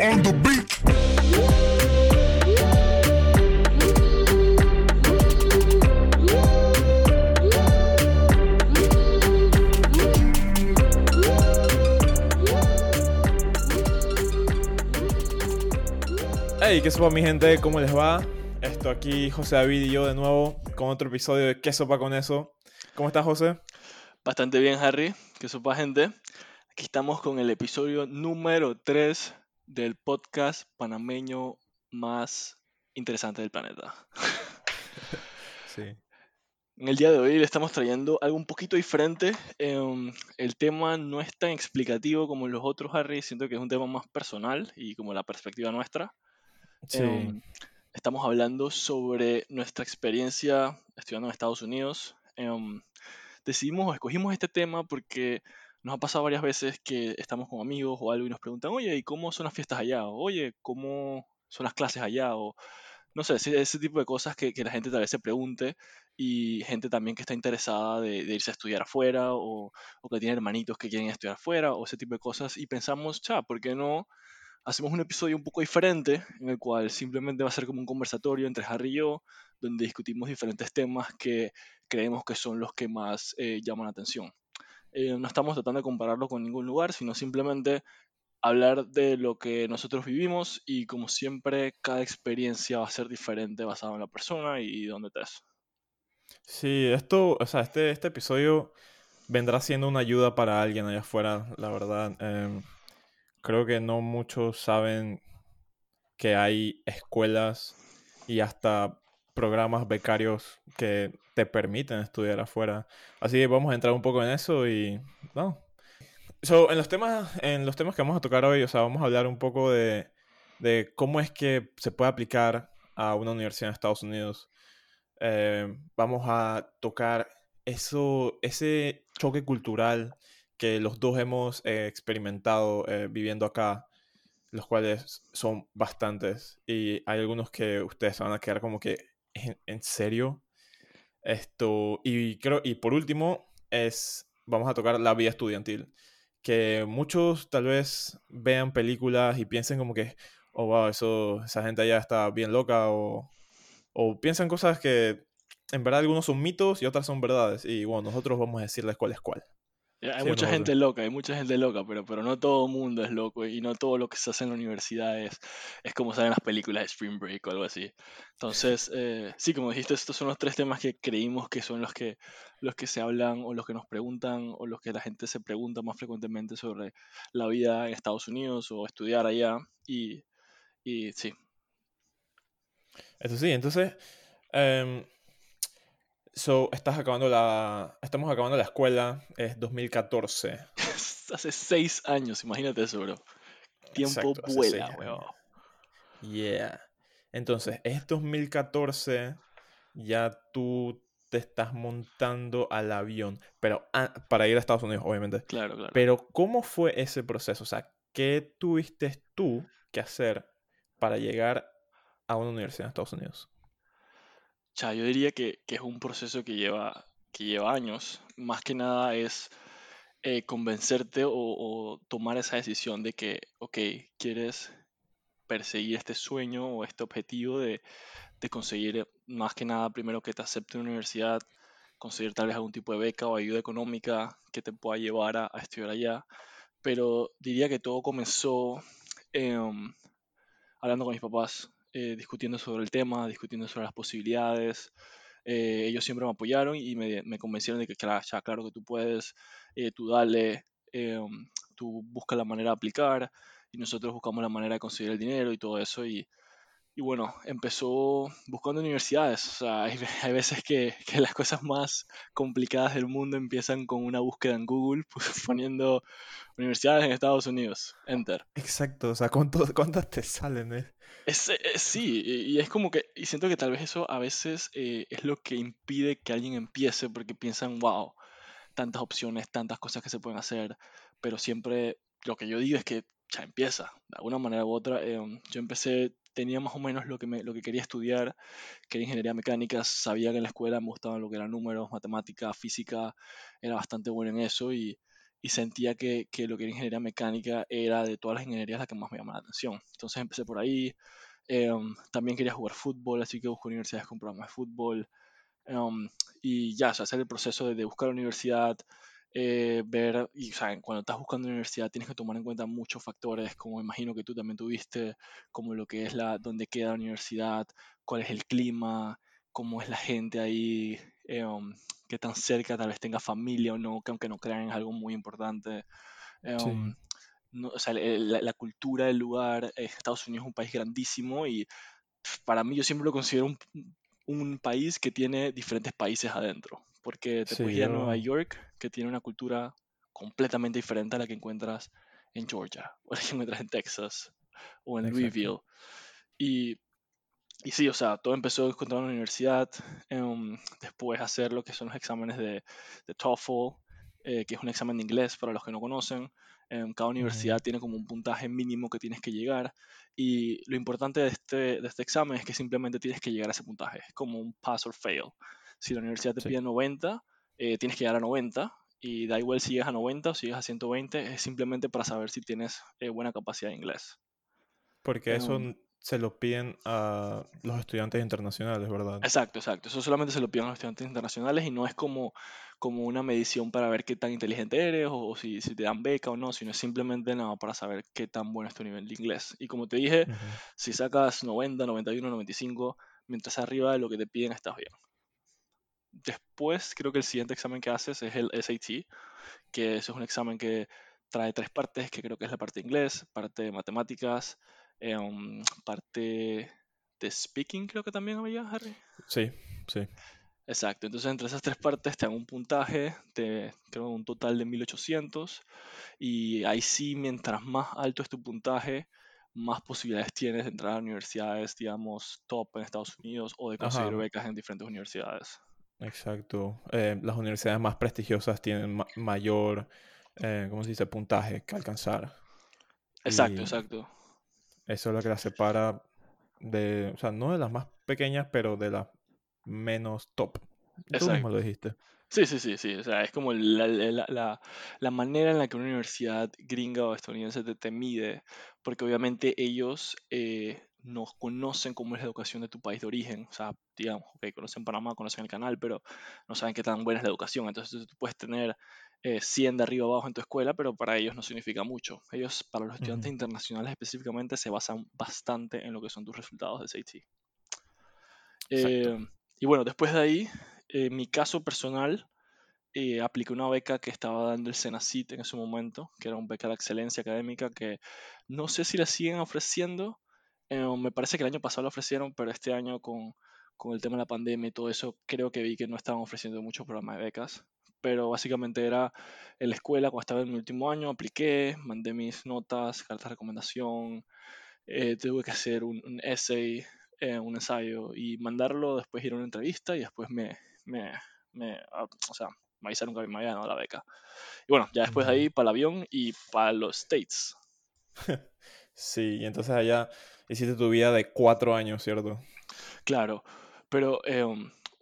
on the beat. Hey, ¿qué sopa mi gente? ¿Cómo les va? Esto aquí José David y yo de nuevo con otro episodio de ¿Qué sopa con eso? ¿Cómo estás, José? Bastante bien, Harry. ¿Qué sopa, gente? Aquí estamos con el episodio número 3 del podcast panameño más interesante del planeta. Sí. En el día de hoy le estamos trayendo algo un poquito diferente. Em, el tema no es tan explicativo como los otros, Harry. Siento que es un tema más personal y como la perspectiva nuestra. Sí. Em, estamos hablando sobre nuestra experiencia estudiando en Estados Unidos. Em, decidimos o escogimos este tema porque nos ha pasado varias veces que estamos con amigos o algo y nos preguntan, oye, ¿y cómo son las fiestas allá? O, oye, ¿cómo son las clases allá? O no sé, ese, tipo de cosas que, que la gente tal vez se pregunte y gente también que está interesada de, de irse a estudiar afuera o, o que tiene hermanitos que quieren estudiar afuera o ese tipo de cosas y pensamos, cha, ¿por qué no? hacemos un episodio un poco diferente, en el cual simplemente va a ser como un conversatorio entre Harry y yo, donde discutimos diferentes temas que creemos que son los que más eh, llaman la atención. Eh, no estamos tratando de compararlo con ningún lugar, sino simplemente hablar de lo que nosotros vivimos y como siempre cada experiencia va a ser diferente basada en la persona y dónde estés. Sí, esto, o sea, este, este episodio vendrá siendo una ayuda para alguien allá afuera, la verdad. Em, creo que no muchos saben que hay escuelas y hasta programas becarios que te permiten estudiar afuera. Así que vamos a entrar un poco en eso y no. So, en los temas, en los temas que vamos a tocar hoy, o sea, vamos a hablar un poco de, de cómo es que se puede aplicar a una universidad en Estados Unidos. Eh, vamos a tocar eso, ese choque cultural que los dos hemos eh, experimentado eh, viviendo acá, los cuales son bastantes. Y hay algunos que ustedes van a quedar como que, ¿en, serio? Esto, y creo, y por último, es, vamos a tocar la vida estudiantil. Que muchos tal vez vean películas y piensen como que, oh wow, eso, esa gente allá está bien loca, o, o piensan cosas que en verdad algunos son mitos y otras son verdades. Y bueno, nosotros vamos a decirles cuál es cuál. Hay ¿Sí o mucha gente loca, hay mucha gente loca, pero, pero no todo el mundo es loco y no todo lo que se hace en la universidad es, es como salen las películas de Spring Break o algo así. Entonces, eh, sí, como dijiste, estos son los tres temas que creímos que son los que, los que se hablan o los que nos preguntan o los que la gente se pregunta más frecuentemente sobre la vida en Estados Unidos o estudiar allá. Y, y sí, Eso sí, entonces, em, so, estás acabando la, estamos acabando la escuela, es 2014. hace seis años, imagínate eso, bro. Tiempo Exacto, vuela, weón. Yeah. Entonces, es 2014, ya tú te estás montando al avión, pero ah, para ir a Estados Unidos, obviamente. Claro, claro. Pero, ¿cómo fue ese proceso? O sea, ¿qué tuviste tú que hacer para llegar a una universidad en Estados Unidos? Cha, yo diría que, que es un proceso que lleva, que lleva años. Más que nada es eh, convencerte o, o tomar esa decisión de que, ok, quieres perseguir este sueño o este objetivo de, de conseguir más que nada primero que te acepte una universidad, conseguir tal vez algún tipo de beca o ayuda económica que te pueda llevar a, estudiar allá. Pero diría que todo comenzó em, hablando con mis papás, eh, discutiendo sobre el tema, discutiendo sobre las posibilidades. Eh, ellos siempre me apoyaron y me, me convencieron de que, claro, ya, claro que tú puedes, eh, tú dale, eh, tú busca la manera de aplicar y nosotros buscamos la manera de conseguir el dinero y todo eso. Y, y bueno, empezó buscando universidades. O sea, hay, hay veces que, que las cosas más complicadas del mundo empiezan con una búsqueda en Google, poniendo universidades en Estados Unidos, enter. Exacto, o sea, ¿cuánto- ¿cuántas te salen? eh? Es, eh, sí, y, y es como que, y siento que tal vez eso a veces eh, es lo que impide que alguien empiece porque piensan, wow, tantas opciones, tantas cosas que se pueden hacer, pero siempre lo que yo digo es que ya empieza, de alguna manera u otra. eh, yo empecé, tenía más o menos lo que, me, lo que quería estudiar, que era ingeniería mecánica, sabía que en la escuela me gustaban lo que eran números, matemática, física, era bastante bueno en eso y, sentía que, que, lo que era ingeniería mecánica era de todas las ingenierías la que más me llamaba la atención. Entonces empecé por ahí. Em, también quería jugar fútbol, así que busqué universidades con programas de fútbol. Em, y ya, o sea, hacer el proceso de, de buscar universidad, eh, ver, y o sea, cuando estás buscando universidad tienes que tomar en cuenta muchos factores, como imagino que tú también tuviste, como lo que es la, dónde queda la universidad, cuál es el clima, cómo es la gente ahí, eh, um, qué tan cerca tal vez tenga familia o no, que aunque no crean es algo muy importante. Eh, um, o sea, la, cultura del lugar, eh, Estados Unidos es un país grandísimo y para mí yo siempre lo considero un, un país que tiene diferentes países adentro, porque te puedes ir a Nueva York, que tiene una cultura completamente diferente a la que encuentras en Georgia, o la que encuentras en Texas, o en Louisville. Y y sí, o sea, todo empezó en la universidad, um, después hacer lo que son los exámenes de, de TOEFL, eh, que es un examen de inglés para los que no conocen. Um, cada universidad tiene como un puntaje mínimo que tienes que llegar y lo importante de este, de este examen es que simplemente tienes que llegar a ese puntaje, es como un pass or fail. Si la universidad te pide 90, eh, tienes que llegar a 90 y da igual si llegas a 90 o si llegas a 120, es simplemente para saber si tienes eh, buena capacidad de inglés. Porque eso um, se lo piden a los estudiantes internacionales, ¿verdad? Exacto, exacto. Eso solamente se lo piden a los estudiantes internacionales y no es como, como una medición para ver qué tan inteligente eres o, si, si, te dan beca o no, sino es simplemente nada para saber qué tan bueno es tu nivel de inglés. Y como te dije, si sacas 90, 91, 95, mientras arriba de lo que te piden estás bien. Después, creo que el siguiente examen que haces es el SAT, que es un examen que trae tres partes, que creo que es la parte de inglés, parte de matemáticas, eh, parte de speaking, creo que también había, Harry. Sí, sí. Exacto, entonces entre esas tres partes te dan un puntaje de, creo, un total de 1800 y ahí sí, mientras más alto es tu puntaje, más posibilidades tienes de entrar a universidades, digamos, top en Estados Unidos o de conseguir becas en diferentes universidades. Exacto. Eh, las universidades más prestigiosas tienen mayor, eh, ¿cómo se dice?, puntaje que alcanzar. Exacto, exacto. Eso es lo que la separa de, o sea, no de las más pequeñas, pero de las menos top. Tú mismo lo dijiste. Sí, sí, sí, sí. O sea, es como la, la, la, manera en la que una universidad gringa o estadounidense te, te mide, porque obviamente ellos eh, no conocen cómo es la educación de tu país de origen. O sea, digamos, ok, conocen Panamá, conocen el canal, pero no saben qué tan buena es la educación. Entonces tú puedes tener 100 eh, de arriba abajo en tu escuela, pero para ellos no significa mucho. Ellos, para los estudiantes internacionales específicamente, se basan bastante en lo que son tus resultados de SAT. Eh, y bueno, después de ahí, en mi caso personal, eh, apliqué una beca que estaba dando el Senacit en ese momento, que era una beca de excelencia académica que no sé si la siguen ofreciendo. Me parece que el año pasado la ofrecieron, pero este año con, con el tema de la pandemia y todo eso, creo que vi que no estaban ofreciendo muchos programas de becas pero básicamente era en la escuela, cuando estaba en mi último año, apliqué, mandé mis notas, cartas de recomendación, eh, tuve que hacer un, un essay, eh, un ensayo y mandarlo, después ir a una entrevista y después me, me, me ah, o sea, me avisaron que me había ganado la beca. Y bueno, ya después de ahí para el avión y para los States. Sí, y entonces allá hiciste tu vida de cuatro años, ¿cierto? Claro, pero eh,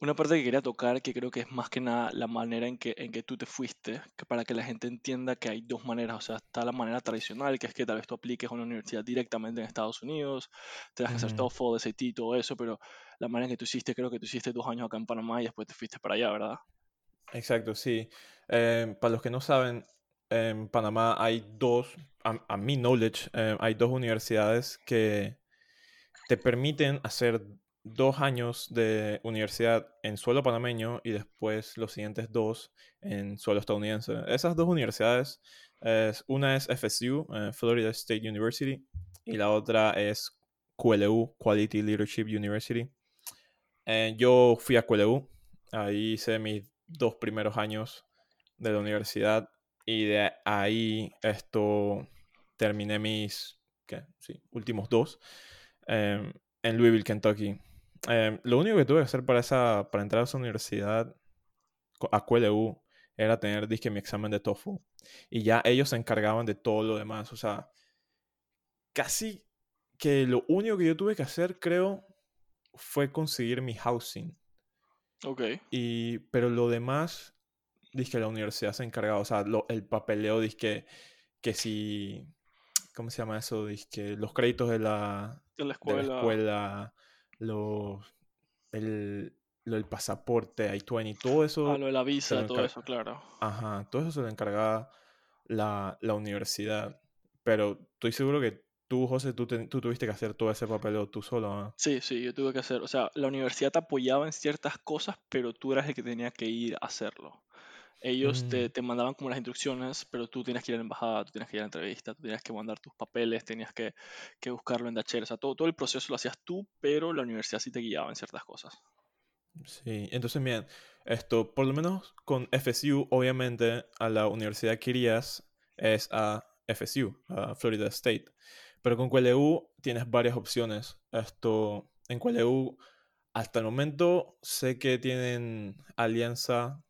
una parte que quería tocar, que creo que es más que nada la manera en que, en que tú te fuiste, que para que la gente entienda que hay dos maneras, o sea, está la manera tradicional, que es que tal vez tú apliques a una universidad directamente en Estados Unidos, te das que hacer TOEFL, SAT y todo eso, pero la manera en que tú hiciste, creo que tú hiciste dos años acá en Panamá y después te fuiste para allá, ¿verdad? Exacto, sí. Eh, para los que no saben, en Panamá hay dos, a, mi knowledge, eh, hay dos universidades que te permiten hacer dos años de universidad en suelo panameño y después los siguientes dos en suelo estadounidense. Esas dos universidades, es, una es FSU, eh, Florida State University, y la otra es QLU, Quality Leadership University. Eh, yo fui a QLU, ahí hice mis dos primeros años de la universidad y de ahí esto terminé mis ¿qué? Sí, últimos dos em, en Louisville, Kentucky. Em, lo único que tuve que hacer para, esa, para entrar a esa universidad, a QLU, era tener disque mi examen de TOEFL. Y ya ellos se encargaban de todo lo demás. O sea, casi que lo único que yo tuve que hacer, creo, fue conseguir mi housing. Ok. Y, pero lo demás, que la universidad se encargaba, o sea, lo- el papeleo, que que si, ¿cómo se llama eso? que los créditos de la, De la de la escuela. los, el, lo del pasaporte, I-20, todo eso, Ah, lo de la visa, todo eso, claro. ajá, todo eso se lo encargaba la, la universidad. Pero estoy seguro que tú, José, tú, te- tú tuviste que hacer todo ese papeleo tú solo, ¿ah? Sí, sí, yo tuve que hacer, o sea, la universidad te apoyaba en ciertas cosas, pero tú eras el que tenía que ir a hacerlo. Ellos te, Mm, te mandaban como las instrucciones, pero tú tenías que ir a la embajada, tú tenías que ir a la entrevista, tú tenías que mandar tus papeles, tenías que, que buscarlo en Dachel, o sea, todo, todo el proceso lo hacías tú, pero la universidad sí te guiaba en ciertas cosas. sí, entonces, bien, esto, por lo menos con FSU, obviamente, a la universidad que irías es a FSU, a Florida State. Pero con QLU tienes varias opciones. Esto, en QLU, hasta el momento, sé que tienen alianza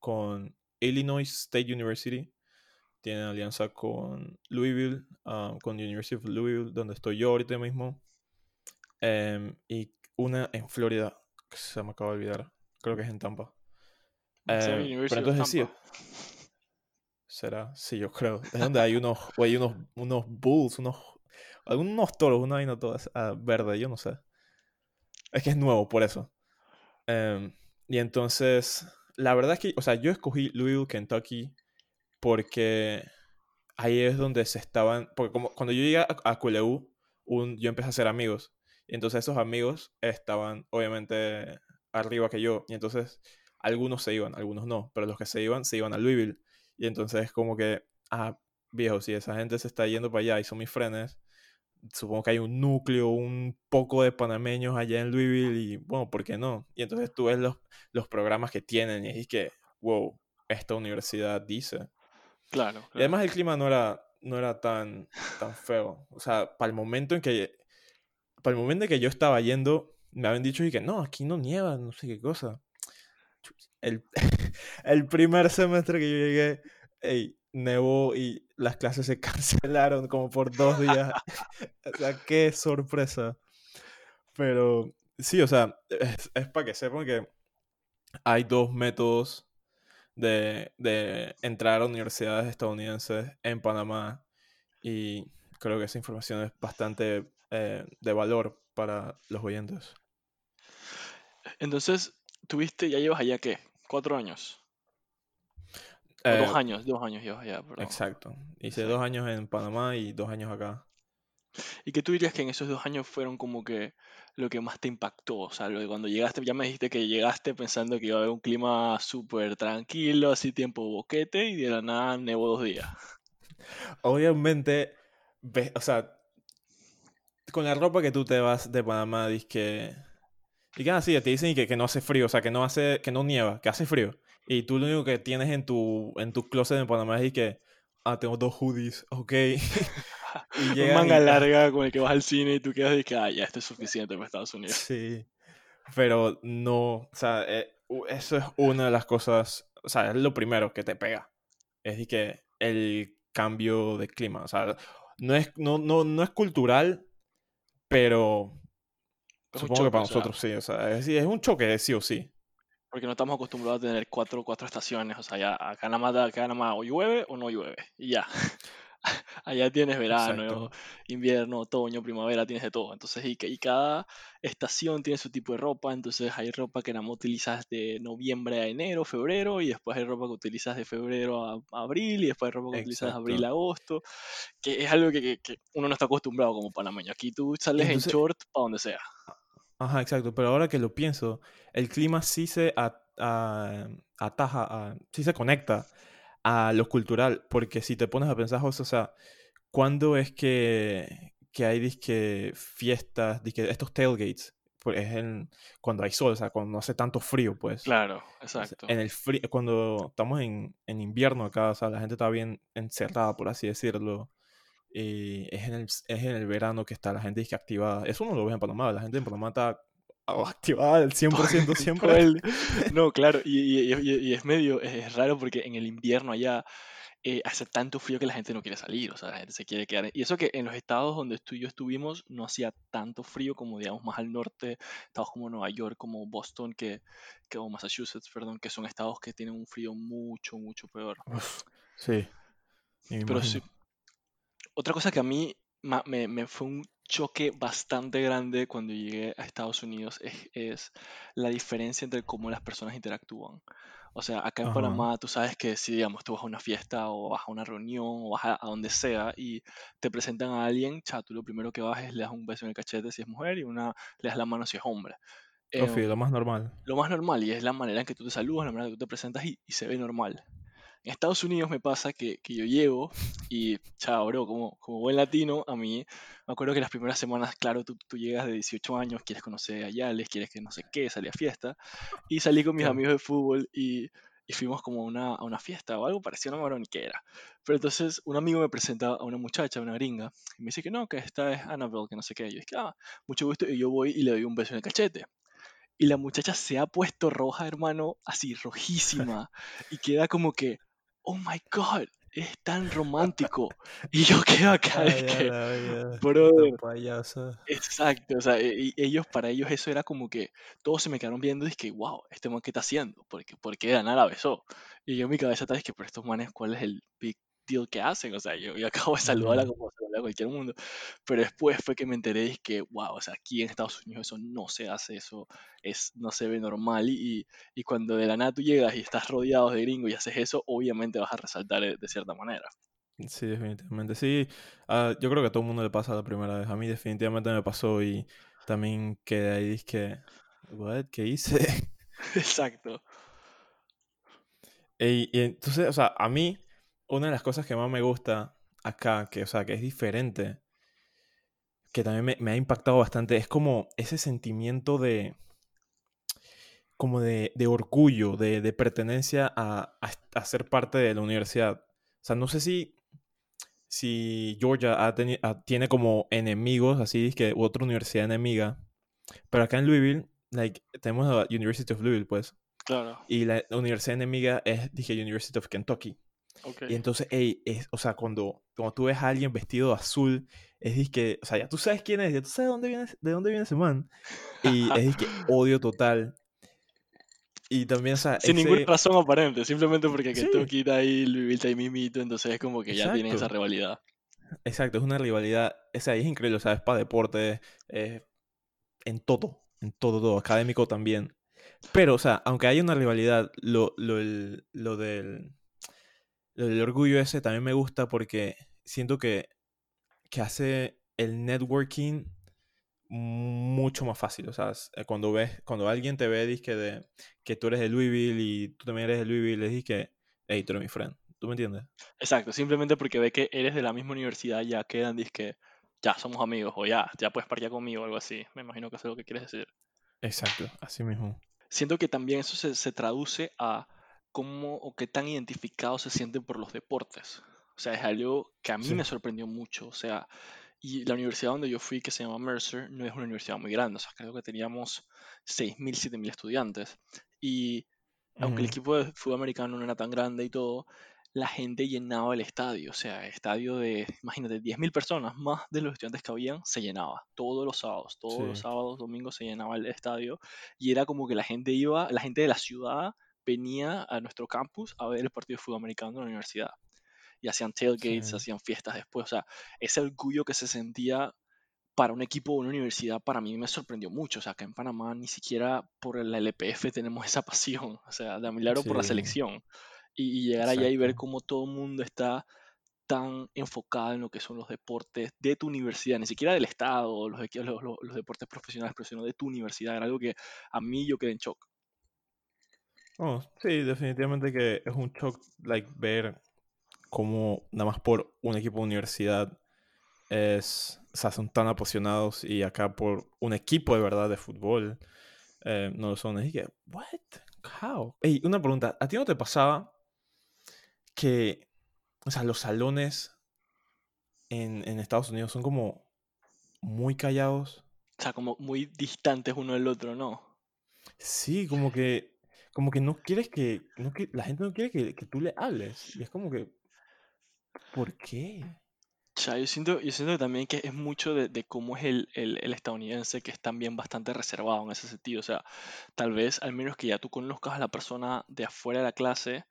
con Illinois State University. Tienen alianza con Louisville, ah, con University of Louisville, donde estoy yo ahorita mismo. Em, y una en Florida, que se me acaba de olvidar. Creo que es en Tampa. Eh, pero entonces sí, será, sí, yo creo. Es donde hay unos, o hay unos, unos bulls, unos, algunos toros, una vaina toda esa- verde, yo no sé. Es que es nuevo, por eso. Em, y entonces, la verdad es que, o sea, yo escogí Louisville, Kentucky, porque ahí es donde se estaban, porque como cuando yo llegué a, a QLU, un, yo empecé a hacer amigos. Y entonces esos amigos estaban, obviamente, arriba que yo. Y entonces, algunos se iban, algunos no. Pero los que se iban, se iban a Louisville. Y entonces, como que, ah, viejo, si esa gente se está yendo para allá y son mis frenes, supongo que hay un núcleo, un poco de panameños allá en Louisville y bueno, ¿por qué no? Y entonces tú ves los, los programas que tienen y es que, wow, esta universidad dice. Claro, Y además el clima no era, no era tan, tan feo. O sea, para el momento en que, para el momento en que yo estaba yendo, me habían dicho y que no, aquí no nieva, no sé qué cosa. El, el primer semestre que yo llegué, ey, nevó y las clases se cancelaron como por dos días. o sea, qué sorpresa. Pero sí, o sea, es, es para que sepan que hay dos métodos de, de entrar a universidades estadounidenses en Panamá y creo que esa información es bastante eh, de valor para los oyentes. Entonces, tuviste, ya llevas allá qué? ¿Cuatro años? Eh, dos años, dos años allá, perdón. exacto. Hice dos años en Panamá y dos años acá. ¿Y qué tú dirías que en esos dos años fueron como que lo que más te impactó? O sea, lo de cuando llegaste, ya me dijiste que llegaste pensando que iba a haber un clima súper tranquilo, así tiempo boquete, y de la nada nevó dos días. Obviamente, ves, o sea, con la ropa que tú te vas de Panamá, dices que... Y que así, te dicen que, que no hace frío, o sea, que no hace, que no nieva, que hace frío. Y tú lo único que tienes en tu, en tu closet en Panamá es que, ah, tengo dos hoodies, ok. y Un manga y- larga con el que vas al cine y tú quedas y que, ah, ya, esto es suficiente para Estados Unidos. Sí, pero no, o sea, eh, eso es una de las cosas, o sea, es lo primero que te pega. Es de que el cambio de clima, o sea, no es, no, no, no es cultural, pero Es supongo que para choque, o sea, nosotros sí, o sea, es, es un choque sí o sí. Porque no estamos acostumbrados a tener cuatro, cuatro estaciones. O sea, ya acá nada más, acá nada más o llueve o no llueve. Y ya. Allá tienes verano, Exacto. invierno, otoño, primavera, tienes de todo. Entonces, y, y cada estación tiene su tipo de ropa. Entonces, hay ropa que nada más utilizas de noviembre a enero, febrero. Y después hay ropa que utilizas de febrero a, a abril. Y después hay ropa que utilizas de abril a Exacto. agosto. Que es algo que, que- que uno no está acostumbrado como panameño. Aquí tú sales Entonces- en short para donde sea. Ajá, exacto, pero ahora que lo pienso, el clima sí se a- a- ataja, a- sí se conecta a lo cultural, porque si te pones a pensar, José, o sea, ¿cuándo es que, que hay disque fiestas, disque estos tailgates? Pues es en, cuando hay sol, o sea, cuando no hace tanto frío, pues. Claro, exacto. En el frío, cuando estamos en, en invierno acá, o sea, la gente está bien encerrada, por así decirlo. Y es en el, es en el verano que está la gente disque activada. Eso no lo ves en Panamá, la gente en Panamá está activada al 100% Todo siempre. No, claro, y, y- y- y es medio, es raro porque en el invierno allá eh, hace tanto frío que la gente no quiere salir, o sea, la gente se quiere quedar. Y eso que en los estados donde tú y yo estuvimos no hacía tanto frío como, digamos, más al norte, estados como Nueva York, como Boston, que, que o Massachusetts, perdón, que son estados que tienen un frío mucho, mucho peor. Uf, sí. Pero sí. Otra cosa que a mí me, me fue un choque bastante grande cuando llegué a Estados Unidos es, es la diferencia entre cómo las personas interactúan. O sea, acá en Ajá. Panamá tú sabes que si, digamos, tú vas a una fiesta o vas a una reunión o vas a, a donde sea y te presentan a alguien, cha, tú lo primero que vas es le das un beso en el cachete si es mujer y una le das la mano si es hombre. Em, lo más normal. lo más normal y es la manera en que tú te saludas, la manera en que tú te presentas y, y se ve normal. En Estados Unidos me pasa que, que yo llego y, chao, bro, como, como buen latino, a mí me acuerdo que las primeras semanas, claro, tú, tú llegas de 18 años, quieres conocer a Yales, quieres que no sé qué, salir a fiesta, y salí con mis amigos de fútbol y, y fuimos como a una, a una fiesta o algo parecido, no me acuerdo ni qué era. Pero entonces un amigo me presenta a una muchacha, una gringa, y me dice que no, que esta es Annabelle, que no sé qué. Y yo dije, ah, mucho gusto, y yo voy y le doy un beso en el cachete. Y la muchacha se ha puesto roja, hermano, así rojísima. Y queda como que, oh my god, es tan romántico. Y yo quedo acá Ay, que, brother, Esta payasa. exacto. O sea, e- y ellos, para ellos eso era como que todos se me quedaron viendo y es que, wow, este man, ¿qué está haciendo? Porque, ¿por qué Dana la besó? Y yo en mi cabeza tal vez que, pero estos manes, ¿cuál es el big deal que hacen? O sea, yo, yo acabo de saludarla como saludarla a cualquier mundo. Pero después fue que me enteré de que, wow, o sea, aquí en Estados Unidos eso no se hace, eso es, no se ve normal. Y, y cuando de la nada tú llegas y estás rodeado de gringos y haces eso, obviamente vas a resaltar de, de cierta manera. Sí, definitivamente. Sí, ah, yo creo que a todo el mundo le pasa la primera vez. A mí definitivamente me pasó y también quedé ahí, que, what, ¿qué hice? Exacto. Y, y entonces, o sea, a mí, una de las cosas que más me gusta acá, que, o sea, que es diferente, que también me, me ha impactado bastante, es como ese sentimiento de, como de, de orgullo, de, de pertenencia a, a, a ser parte de la universidad. O sea, no sé si, si Georgia ha teni- ha- tiene como enemigos, así que otra universidad enemiga, pero acá en Louisville, like, tenemos la University of Louisville, pues, Claro. y la universidad enemiga es, dije, University of Kentucky. Y entonces, ey, es, o sea, cuando, cuando tú ves a alguien vestido de azul, es disque, o sea, ya tú sabes quién es, ya tú sabes de dónde viene, de dónde viene ese man. Y es disque odio total. Y también, o sea, Sin ninguna ese- razón aparente, simplemente porque Sí. Kentucky está ahí, Louisville está ahí mismito, entonces es como que ya tienen esa rivalidad. Exacto, es una rivalidad, o sea, es increíble, o sea, es para deporte, eh, en todo, en todo, todo, académico también. Pero, o sea, aunque haya una rivalidad, lo, lo, el- lo del, del orgullo ese también me gusta porque siento que, que hace el networking mucho más fácil. O sea, eh, cuando ves, cuando alguien te ve, dice que, de, que tú eres de Louisville y tú también eres de Louisville, le dices que, hey, tú eres mi friend. ¿Tú me entiendes? Exacto, simplemente porque ve que eres de la misma universidad, ya quedan, que ya somos amigos, o ya, ya puedes parquear conmigo, o algo así. Me imagino que eso es lo que quieres decir. Exacto, así mismo. Siento que también eso se, se traduce a cómo o qué tan identificados se sienten por los deportes. O sea, es algo que a mí Sí. me sorprendió mucho. O sea, y la universidad donde yo fui, que se llama Mercer, no es una universidad muy grande. O sea, creo que teníamos 6.000, 7.000 estudiantes. Y aunque el equipo de fútbol americano no era tan grande y todo, la gente llenaba el estadio. O sea, estadio de, imagínate, 10.000 personas, más de los estudiantes que habían, se llenaba. Todos los sábados, todos los sábados, domingos se llenaba el estadio. Y era como que la gente iba, la gente de la ciudad venía a nuestro campus a ver el partido de fútbol americano en la universidad. Y hacían tailgates, Sí. hacían fiestas después. O sea, ese orgullo que se sentía para un equipo de una universidad, para mí me sorprendió mucho. O sea, que en Panamá ni siquiera por la LPF tenemos esa pasión. O sea, de milagro por la Sí. selección. Y, y llegar allá y ver Exacto. cómo todo el mundo está tan enfocado en lo que son los deportes de tu universidad, ni siquiera del Estado, los, los, los- los deportes profesionales, pero sino de tu universidad. Era algo que a mí yo quedé en shock. Oh, sí, definitivamente que es un shock like, ver cómo nada más por un equipo de universidad es, o sea, son tan apasionados y acá por un equipo de verdad de fútbol eh, no lo son. Es que, what? How? Ey, una pregunta, ¿a ti no te pasaba que, o sea, los salones en, en Estados Unidos son como muy callados? O sea, como muy distantes uno del otro, ¿no? Sí, como que, como que no quieres que, la gente no quiere que, tú le hables. Y es como que, ¿Por qué? Ya, yo siento, yo siento también que es mucho de, cómo es el, el, estadounidense, que es también bastante reservado en ese sentido. O sea, tal vez al menos que ya tú conozcas a la persona de afuera de la clase,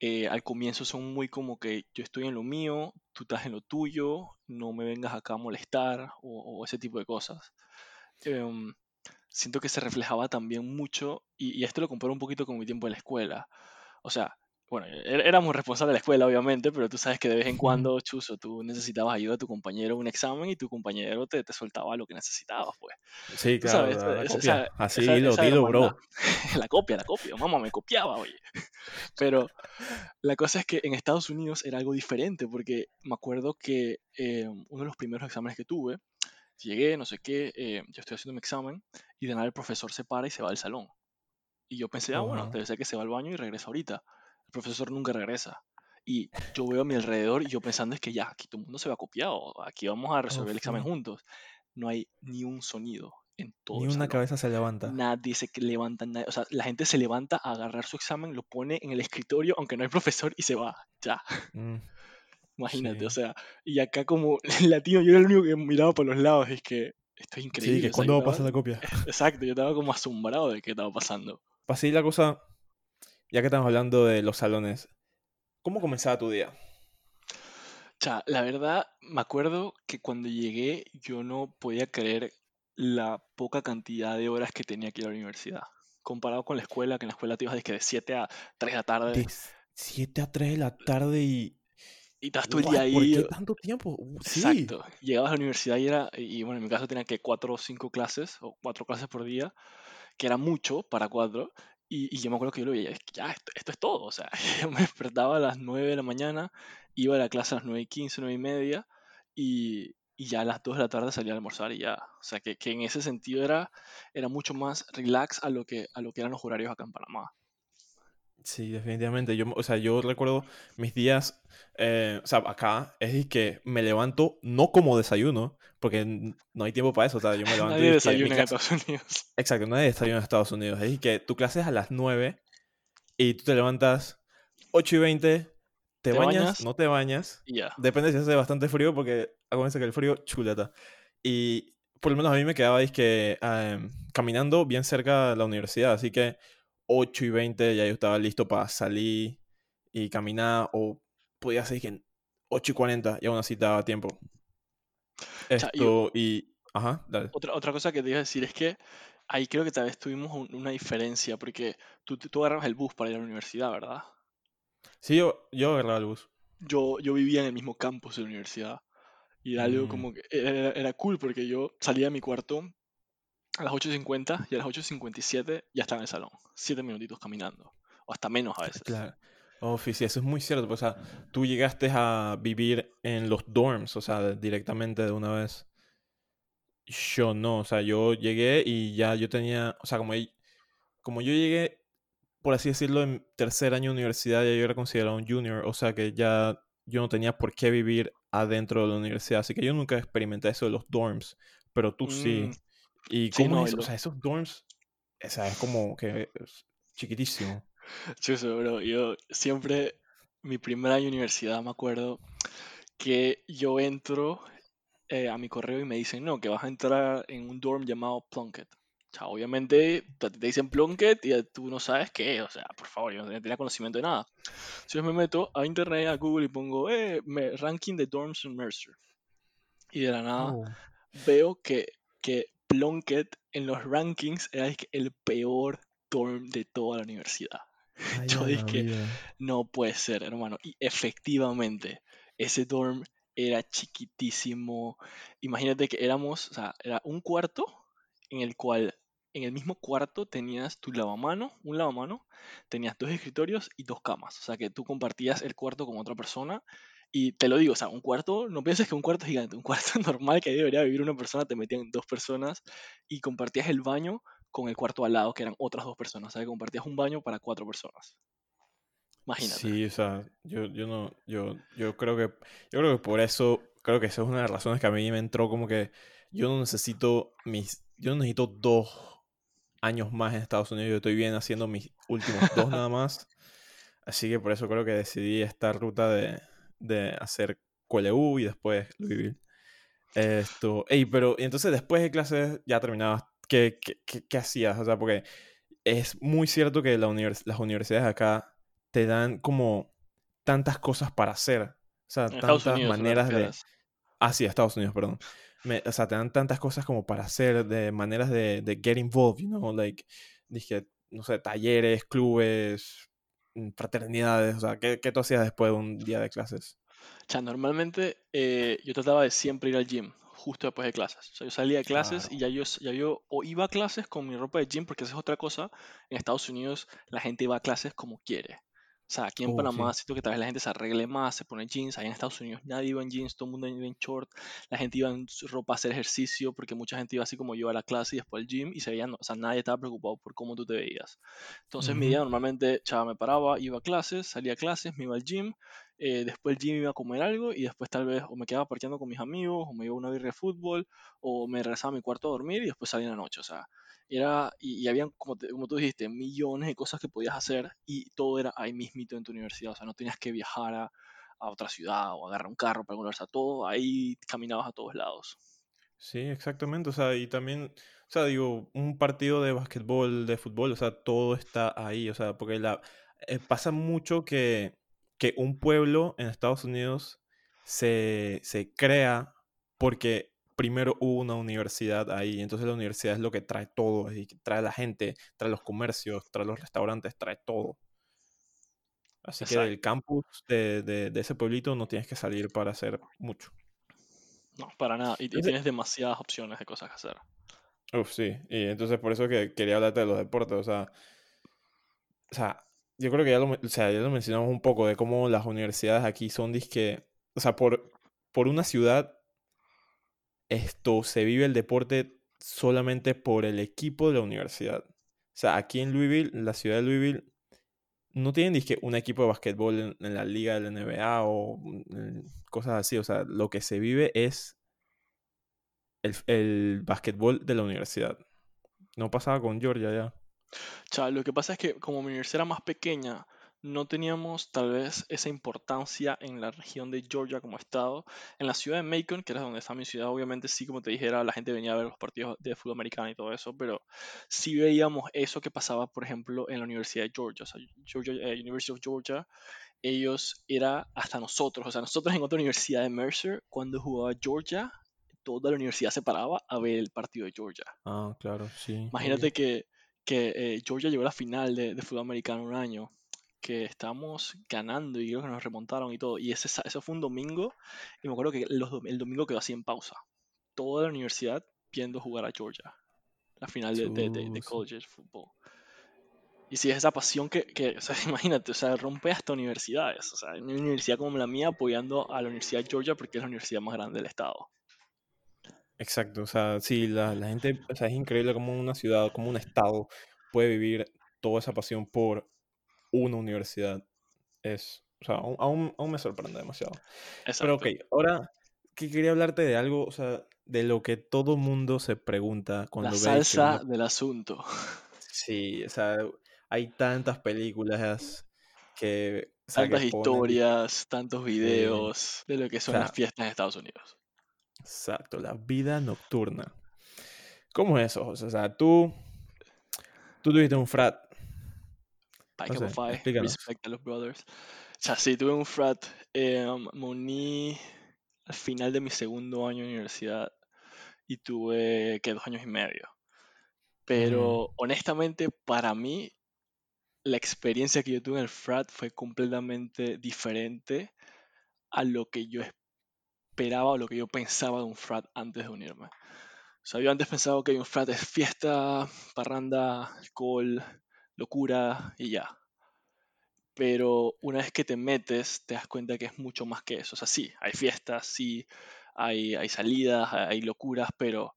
eh, al comienzo son muy como que yo estoy en lo mío, tú estás en lo tuyo, no me vengas acá a molestar o, o ese tipo de cosas. Em, siento que se reflejaba también mucho, y, y esto lo comparo un poquito con mi tiempo en la escuela. O sea, bueno, é- éramos responsables de la escuela, obviamente, pero tú sabes que de vez en cuando, Chuzo, tú necesitabas ayuda de tu compañero en un examen y tu compañero te, te soltaba lo que necesitabas, pues. Sí, claro, sabes, la, la esa, copia. esa, Así, esa, dilo, hermandad. bro. La copia, la copia. Mamá me copiaba, oye. Pero la cosa es que en Estados Unidos era algo diferente, porque me acuerdo que eh, uno de los primeros exámenes que tuve, llegué, no sé qué, eh, yo estoy haciendo mi examen, y de nada el profesor se para y se va al salón. Y yo pensé, ah, bueno, debe ser que se va al baño y regresa ahorita. El profesor nunca regresa. Y yo veo a mi alrededor y yo pensando es que ya, aquí todo el mundo se va copiado, aquí vamos a Oh, resolver el examen juntos. No hay ni un sonido en todo Ni el una cabeza se levanta. Nadie se levanta, nadie- o sea, la gente se levanta a agarrar su examen, lo pone en el escritorio, aunque no hay profesor, y se va. Ya, Mm, imagínate, o sí. sea, y acá como latino, yo era el único que miraba por los lados, es que esto es Sí, increíble, que o sea, yo cuándo va a estaba, pasar la copia. exacto, yo estaba como asombrado de qué estaba pasando. Así la cosa, ya que estamos hablando de los salones, ¿cómo comenzaba tu día? sea, la verdad, me acuerdo que cuando llegué yo no podía creer la poca cantidad de horas que tenía que ir a la universidad. Comparado con la escuela, que en la escuela te ibas de, que de 7 a 3 de la tarde De 7 a 3 de la tarde y... y estabas todo el día What? ¿Por ahí. qué tanto tiempo? Uh, Sí. Exacto. Llegabas a la universidad y era, y bueno, en mi caso tenía que 4 o 5 clases, o 4 clases por día, que era mucho para 4. Y, y yo me acuerdo que yo lo veía, ya, esto, esto es todo. O sea, yo me despertaba a las 9 de la mañana, iba a la clase a las 9 y 15, 9 y media, y, y ya a las 2 de la tarde salía a almorzar y ya. O sea, que, que en ese sentido era, era mucho más relax a lo, que, a lo que eran los horarios acá en Panamá. Sí, definitivamente. Yo, o sea, yo recuerdo mis días, eh, o sea, acá es que me levanto no como desayuno, porque no hay tiempo para eso. O sea, yo me levanto Nadie es desayuna en. Estados Unidos. Exacto, no hay desayuno en Estados Unidos. Es que tu clase es a las 9 y tú te levantas 8 y 20, te Te bañas, bañas no te bañas. y ya. Depende si hace bastante frío, porque acuérdense que el frío chuleta. Y por lo menos a mí me quedaba que caminando bien cerca de la universidad, así que 8 y 20 ya yo estaba listo para salir y caminar, o podía ser que 8 y 40 y aún así daba tiempo. Y Esto y... Ajá, dale. otra, otra cosa que te iba a decir es que ahí creo que tal vez tuvimos un- una diferencia, porque tú, tú agarrabas el bus para ir a la universidad, ¿verdad? Sí, yo, yo agarraba el bus. Yo, yo vivía en el mismo campus de la universidad y era algo Mm, como que era, era cool porque yo salía de mi cuarto a las 8.50 y a las 8.57 ya estaba en el salón. Siete minutitos caminando. O hasta menos a veces. claro. Oh, sí, eso es muy cierto. pues, O sea, tú llegaste a vivir en los dorms, o sea, directamente de una vez. Yo no, o sea, yo llegué y ya yo tenía, o sea, como, como yo llegué, por así decirlo, en tercer año de universidad, ya yo era considerado un junior, o sea que ya yo no tenía por qué vivir adentro de la universidad, así que yo nunca experimenté eso de los dorms, pero tú sí. ¿Y sí, cómo no, es eso? O lo, sea, esos dorms, o sea, es como que es chiquitísimo. Chuso, bro, yo siempre, mi primer año de universidad, me acuerdo que yo entro eh, a mi correo y me dicen, no, que vas a entrar en un dorm llamado Plunkett. O sea, obviamente te dicen Plunkett y tú no sabes qué o sea, por favor, yo no tenía conocimiento de nada. Entonces yo me meto a internet, a Google y pongo, eh, me- ranking de dorms en Mercer. Y de la nada Oh, veo que, que Plunkett en los rankings era el peor dorm de toda la universidad. ay, Yo dije, vida. no puede ser, hermano. Y efectivamente, ese dorm era chiquitísimo. Imagínate que éramos, o sea, era un cuarto en el cual, en el mismo cuarto tenías tu lavamano, un lavamano, tenías dos escritorios y dos camas. O sea, que tú compartías el cuarto con otra persona. Y te lo digo, o sea, un cuarto, no pienses que un cuarto es gigante, un cuarto normal que ahí debería vivir una persona, te metían dos personas y compartías el baño con el cuarto al lado, que eran otras dos personas. O sea, que compartías un baño para cuatro personas. Imagínate. Sí, o sea, yo, yo no, yo, yo creo que, yo creo que por eso, creo que esa es una de las razones que a mí me entró como que yo no necesito mis, yo no necesito dos años más en Estados Unidos, yo estoy bien haciendo mis últimos dos nada más, así que por eso creo que decidí esta ruta de, de hacer QLU y después Louisville. Esto, ey, pero y entonces después de clases ya terminabas, ¿qué, qué, qué- qué hacías? O sea, porque es muy cierto que la univers- las universidades acá te dan como tantas cosas para hacer. O sea, En tantas Unidos, ¿te maneras de... Ah, sí, Estados Unidos, perdón. Me- o sea, te dan tantas cosas como para hacer, de maneras de, de get involved, you know, like, dije, no sé, talleres, clubes, fraternidades, o sea, ¿qué, qué tú hacías después de un día de clases? O sea, normalmente eh, yo trataba de siempre ir al gym, justo después de clases. O sea, yo salía de clases Claro. y ya yo, ya yo o iba a clases con mi ropa de gym, porque esa es otra cosa. En Estados Unidos la gente va a clases como quiere. O sea, aquí en Oh, Panamá sí. siento que tal vez la gente se arregle más, se pone jeans. Allá en Estados Unidos nadie iba en jeans, todo el mundo iba en short. La gente iba en ropa a hacer ejercicio, porque mucha gente iba así como yo a la clase y después al gym y se veían, o sea, nadie estaba preocupado por cómo tú te veías. Entonces mi día normalmente, chava, me paraba, iba a clases, salía a clases, me iba al gym, eh, después del gym iba a comer algo y después tal vez o me quedaba parqueando con mis amigos, o me iba a una birria de fútbol, o me regresaba a mi cuarto a dormir y después salía en la noche. O sea, era, y, y habían, como, como tú dijiste, millones de cosas que podías hacer y todo era ahí mismito en tu universidad. O sea, no tenías que viajar a, a otra ciudad o agarrar un carro para algún lugar. Todo ahí caminabas a todos lados. Sí, exactamente. O sea, y también, o sea, digo, un partido de básquetbol, de fútbol, o sea, todo está ahí. O sea, porque eh, pasa mucho que, que un pueblo en Estados Unidos se, se crea porque primero hubo una universidad ahí. Entonces la universidad es lo que trae todo, y trae a la gente, trae los comercios, trae los restaurantes, trae todo. Así que del campus de, de- de ese pueblito no tienes que salir para hacer mucho. No, para nada. Y, tienes demasiadas opciones de cosas que hacer. Uf, sí. Y entonces por eso que quería hablarte de los deportes. O sea, o sea, yo creo que ya lo, o sea, ya lo mencionamos un poco de cómo las universidades aquí son disque, o sea, por, por una ciudad esto se vive el deporte solamente por el equipo de la universidad. O sea, aquí en Louisville, la ciudad de Louisville, no tienen disque un equipo de basquetbol en, la liga de la NBA o mm, cosas así. O sea, lo que se vive es el, el basquetbol de la universidad. No pasaba con Georgia ya. O sea, lo que pasa es que como mi universidad era más pequeña, no teníamos tal vez esa importancia en la región de Georgia como estado. En la ciudad de Macon, que era donde está mi ciudad, obviamente sí, como te dijera, la gente venía a ver los partidos de fútbol americano y todo eso, pero sí veíamos eso que pasaba, por ejemplo, en la Universidad de Georgia, o sea, Georgia, eh, University of Georgia, ellos era hasta nosotros, o sea, nosotros en otra universidad de Mercer, cuando jugaba Georgia, toda la universidad se paraba a ver el partido de Georgia. Ah, claro, sí, obvio. Imagínate que, que eh, Georgia llegó a la final de, de fútbol americano un año, que estábamos ganando y creo que nos remontaron y todo. Y ese, eso fue un domingo, y me acuerdo que los el domingo quedó así en pausa. Toda la universidad viendo jugar a Georgia, la final de, de, de, college football. Y si es esa pasión que, que, o sea, imagínate, o sea, rompe hasta universidades. O sea, una universidad como la mía apoyando a la Universidad de Georgia porque es la universidad más grande del estado. Exacto, o sea, sí, la, la gente, o sea, es increíble como una ciudad, como un estado puede vivir toda esa pasión por una universidad. Es, o sea, aún, aún- aún me sorprende demasiado. Pero ok, ahora que quería hablarte de algo, o sea, de lo que todo mundo se pregunta La cuando ve que una... salsa del asunto. Sí, o sea, hay tantas películas que, o sea, que Tantas ponen... historias, tantos videos de lo que o son las fiestas en Estados Unidos. exacto, la vida nocturna. ¿Cómo es eso, José? O sea, tú, tú tuviste un frat, Phi, explícanos. respect a los brothers. O sea, sí, tuve un frat. eh, me uní al final de mi segundo año de universidad y tuve, que dos años y medio. Pero honestamente, para mí, la experiencia que yo tuve en el frat fue completamente diferente a lo que yo esperaba o lo que yo pensaba de un frat antes de unirme. O sea, yo antes pensaba que un frat es fiesta, parranda, alcohol, locura y ya. Pero una vez que te metes, te das cuenta que es mucho más que eso. O sea, sí, hay fiestas, sí, hay, hay salidas, hay locuras, pero,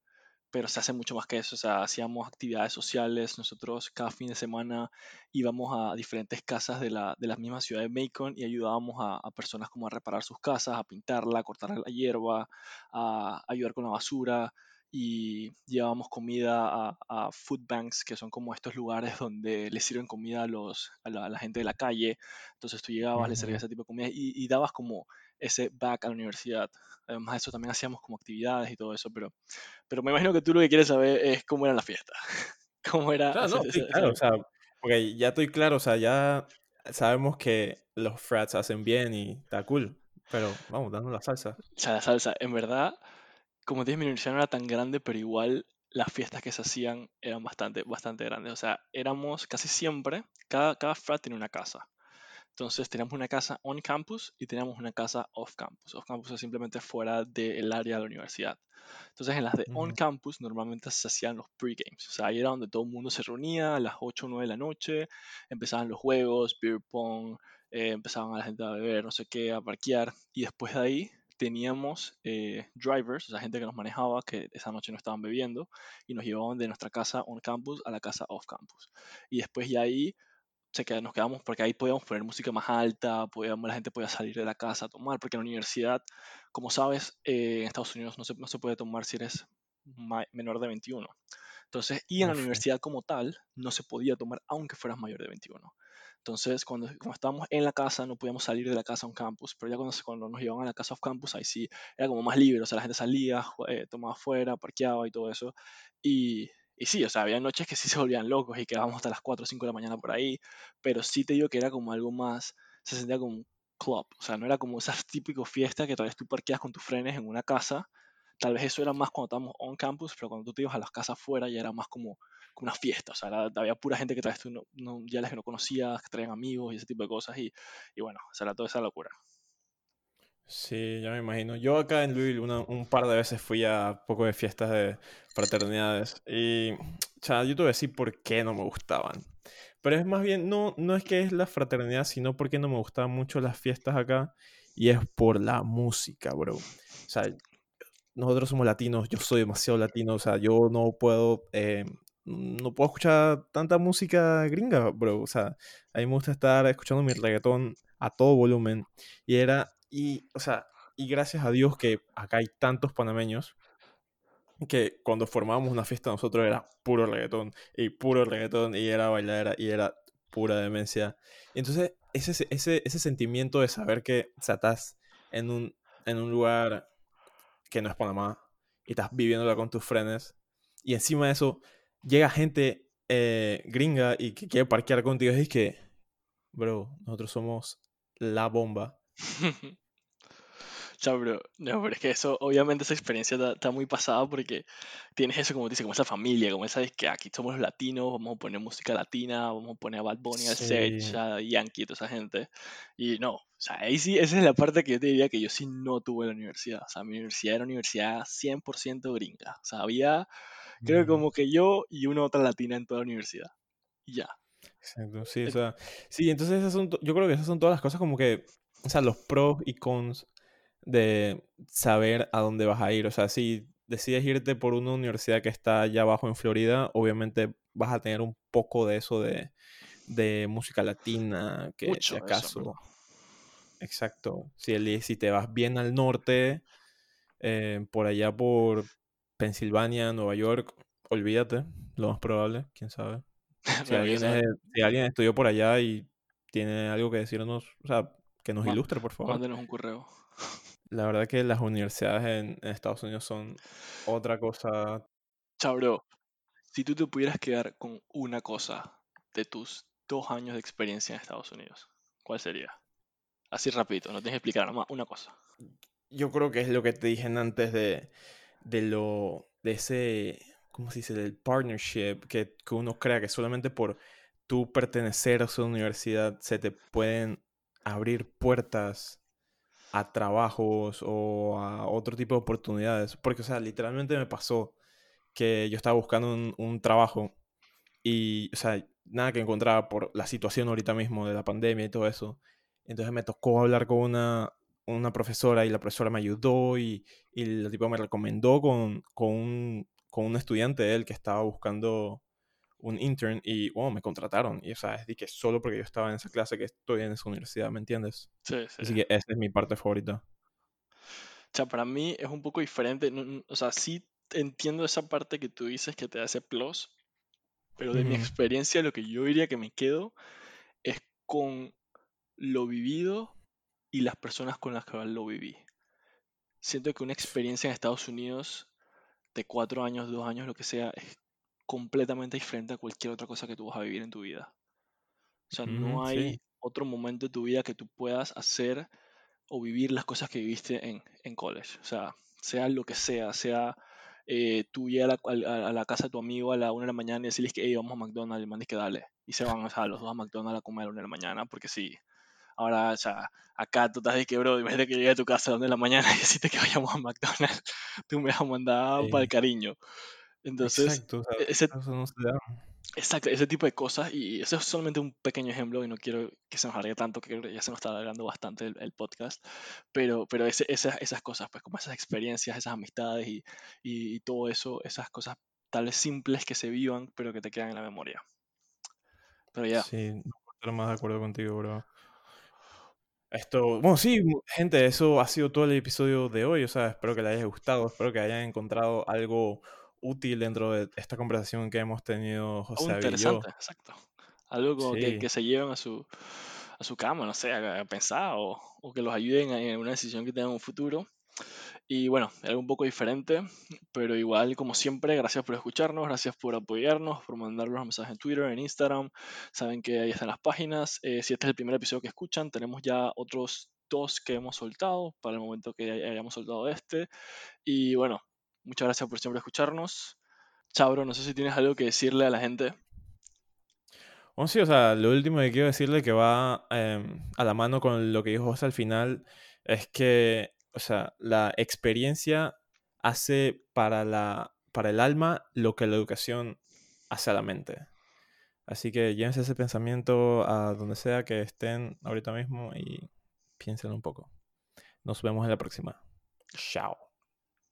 pero se hace mucho más que eso. O sea, hacíamos actividades sociales. Nosotros cada fin de semana íbamos a diferentes casas de la, de la misma ciudad de Macon y ayudábamos a, a personas como a reparar sus casas, a pintarla, a cortar la hierba, a ayudar con la basura y llevábamos comida a, a food banks, que son como estos lugares donde le sirven comida a, los, a, la, a la gente de la calle. Entonces tú llegabas, le servías Ujú. ese tipo de comida y, y dabas como ese back a la universidad. Además de eso también hacíamos como actividades y todo eso, pero, pero me imagino que tú lo que quieres saber es cómo era la fiesta. ¿Cómo era? Claro, ese- no, sí, ese- ese- claro, o sea, ya estoy claro, o sea, ya sabemos que los frats hacen bien y está cool, pero vamos, dando la salsa. O sea, la salsa, en verdad, como te dije, mi universidad no era tan grande, pero igual las fiestas que se hacían eran bastante, bastante grandes. O sea, éramos casi siempre, cada, cada frat tenía una casa. Entonces teníamos una casa on campus y teníamos una casa off campus. Off campus es simplemente fuera del área de la universidad. Entonces en las de on campus normalmente se hacían los pre-games. O sea, ahí era donde todo el mundo se reunía a las 8 o 9 de la noche. Empezaban los juegos, beer pong, eh, empezaban a la gente a beber, no sé qué, a parquear. Y después de ahí teníamos eh, drivers, o sea, gente que nos manejaba, que esa noche no estaban bebiendo, y nos llevaban de nuestra casa on campus a la casa off campus. Y después de ahí se queda- nos quedamos porque ahí podíamos poner música más alta, podíamos, la gente podía salir de la casa a tomar, porque en la universidad, como sabes, eh, en Estados Unidos no se, no se puede tomar si eres menor de 21. Entonces, y en la universidad como tal, no se podía tomar aunque fueras mayor de 21. Entonces, cuando, cuando estábamos en la casa, no podíamos salir de la casa a un campus, pero ya cuando, cuando nos llevaban a la casa off campus, ahí sí era como más libre, o sea, la gente salía, eh, tomaba afuera, parqueaba y todo eso. Y, y sí, o sea, había noches que sí se volvían locos y quedábamos hasta las 4 o 5 de la mañana por ahí, pero sí te digo que era como algo más, se sentía como un club, o sea, no era como esas típicas fiestas que tal vez tú parqueas con tus frenes en una casa, tal vez eso era más cuando estábamos on campus, pero cuando tú te ibas a las casas afuera ya era más como, como una fiesta, o sea, había pura gente que no, no- ya les que no conocías, que traían amigos y ese tipo de cosas, y, y bueno, o sea, era toda esa locura. Sí, ya me imagino. Yo acá en Louisville una- un par de veces fui a poco de fiestas de fraternidades y, sea, yo te voy a decir por qué no me gustaban. Pero es más bien, no, no es que es la fraternidad, sino porque no me gustaban mucho las fiestas acá y es por la música, bro. O sea, nosotros somos latinos, yo soy demasiado latino, o sea, yo no puedo, eh, no puedo escuchar tanta música gringa, bro. O sea, a mí me gusta estar escuchando mi reggaetón a todo volumen. Y era, y, o sea, y gracias a Dios que acá hay tantos panameños que cuando formábamos una fiesta nosotros era puro reggaetón y puro reggaetón y era bailadera y era pura demencia. Y entonces ese, ese, ese sentimiento de saber que o sea, estás en un, en un lugar que no es Panamá y estás viviéndola con tus frenes y encima de eso llega gente eh, gringa y que quiere parquear contigo y es que, bro, nosotros somos la bomba. Chao, bro. No, pero es que eso, obviamente esa experiencia está, muy pasada porque tienes eso, como te dice, como esa familia, como esa de que aquí somos los latinos, vamos a poner música latina, vamos a poner a Bad Bunny, a Sech, a Yankee, toda esa gente. Y no, o sea, ahí sí, esa es la parte que yo te diría que yo sí no tuve en la universidad. O sea, mi universidad era una universidad 100% gringa. O sea, había, creo que como que yo y una otra latina en toda la universidad. Y ya. Exacto, sí, o sea, sí, entonces esas son, yo creo que esas son todas las cosas como que, o sea, los pros y cons de saber a dónde vas a ir, o sea, si decides irte por una universidad que está allá abajo en Florida, obviamente vas a tener un poco de eso de, de música latina, que Mucho si eso, acaso, exacto, si, el- si te vas bien al norte, eh, por allá por Pensilvania, Nueva York, olvídate, lo más probable, quién sabe. Si alguien, es- si alguien estudió por allá y tiene algo que decirnos, o sea, que nos ilustre, por favor. mándenos un correo. La verdad que las universidades en, en Estados Unidos son otra cosa. Chao, bro. Si tú te pudieras quedar con una cosa de tus dos años de experiencia en Estados Unidos, ¿cuál sería? Así rapidito, no tienes que explicar nada más, una cosa. Yo creo que es lo que te dije antes de, de lo, de ese, ¿cómo se dice? Del partnership que, que uno crea que solamente por tú pertenecer a su universidad se te pueden abrir puertas a trabajos o a otro tipo de oportunidades. Porque, o sea, literalmente me pasó que yo estaba buscando un, un trabajo y, o sea, nada que encontraba por la situación ahorita mismo de la pandemia y todo eso. Entonces me tocó hablar con una, una profesora y la profesora me ayudó y, y la tipa me recomendó con, con, un, con un estudiante de él que estaba buscando un intern y, bueno, me contrataron. Y, o sea, es de que solo porque yo estaba en esa clase que estoy en esa universidad, ¿me entiendes? Sí, sí. Así que esa es mi parte favorita. O sea, para mí es un poco diferente. o sea, sí entiendo esa parte que tú dices que te hace plus, pero de mi experiencia lo que yo diría que me quedo es con lo vivido y las personas con las que lo viví. Siento que una experiencia en Estados Unidos de cuatro años, dos años, lo que sea, es completamente diferente a cualquier otra cosa que tú vas a vivir en tu vida. O sea, no hay otro momento de tu vida que tú puedas hacer o vivir las cosas que viviste en, en college. O sea, sea lo que sea, sea eh, tú llegas a la, a, la, casa de tu amigo a la una de la mañana y decirles que hey, vamos a McDonald's, y mandes que dale. Y se van o sea, los dos a McDonald's a comer a la una de la mañana, porque sí. Ahora, o sea, acá tú estás de que, bro, imagínate que llegue a tu casa a la una de la mañana y decirte que vayamos a McDonald's, tú me has mandado para el cariño. Entonces, Exacto, ese, Exacto, ese tipo de cosas, y eso es solamente un pequeño ejemplo, y no quiero que se nos alargue tanto, que ya se nos está alargando bastante el, podcast, pero, pero ese, esas, esas cosas, pues como esas experiencias, esas amistades y, y, todo eso, esas cosas tal vez simples que se vivan, pero que te quedan en la memoria. Pero ya. Sí, no estoy más de acuerdo contigo, bro. Esto, bueno, sí, gente, eso ha sido todo el episodio de hoy, o sea, espero que les haya gustado, espero que hayan encontrado algo útil dentro de esta conversación que hemos tenido José oh, interesante, exacto. Algo que, que, se lleven a su, a su cama, no sé, a, pensar o, o, que los ayuden en una decisión que tengan en un futuro. Y bueno, algo un poco diferente, pero igual, como siempre, gracias por escucharnos, gracias por apoyarnos, por mandarnos mensajes en Twitter, en Instagram. Saben que ahí están las páginas. Eh, si este es el primer episodio que escuchan, tenemos ya otros dos que hemos soltado para el momento que hayamos soltado este. Y bueno, Muchas gracias por siempre escucharnos. Chabro, no sé si tienes algo que decirle a la gente. Bueno, sí, o sea, lo último que quiero decirle que va em, a la mano con lo que dijo José al final es que, o sea, la experiencia hace para, la, para el alma lo que la educación hace a la mente. Así que llévense ese pensamiento a donde sea que estén ahorita mismo y piénsenlo un poco. Nos vemos en la próxima. Chao.